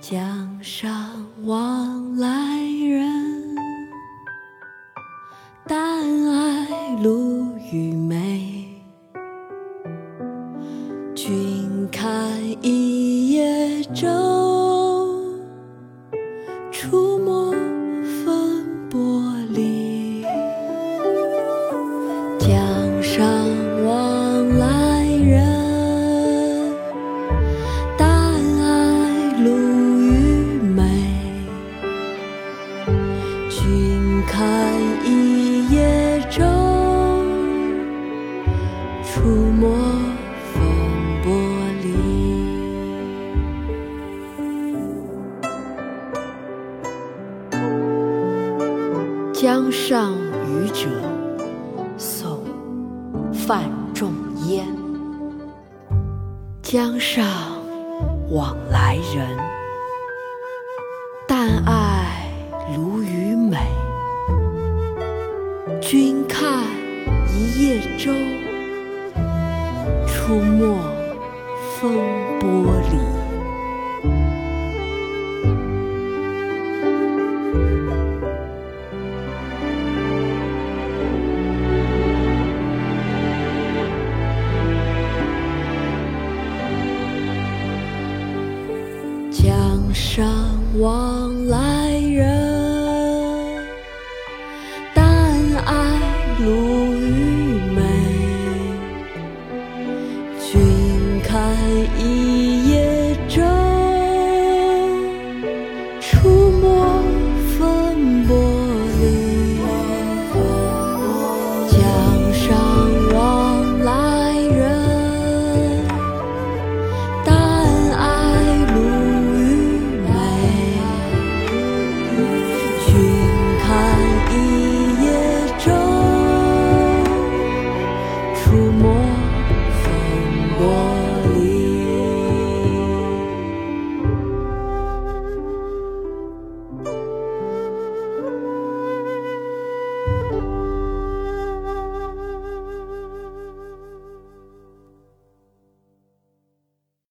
江上往来人，但爱鲈鱼美。君看一叶舟，江上渔者，宋·范仲淹。江上往来人，但爱鲈鱼美。君看一叶舟，出没风波里。江上往来在一夜中触摸。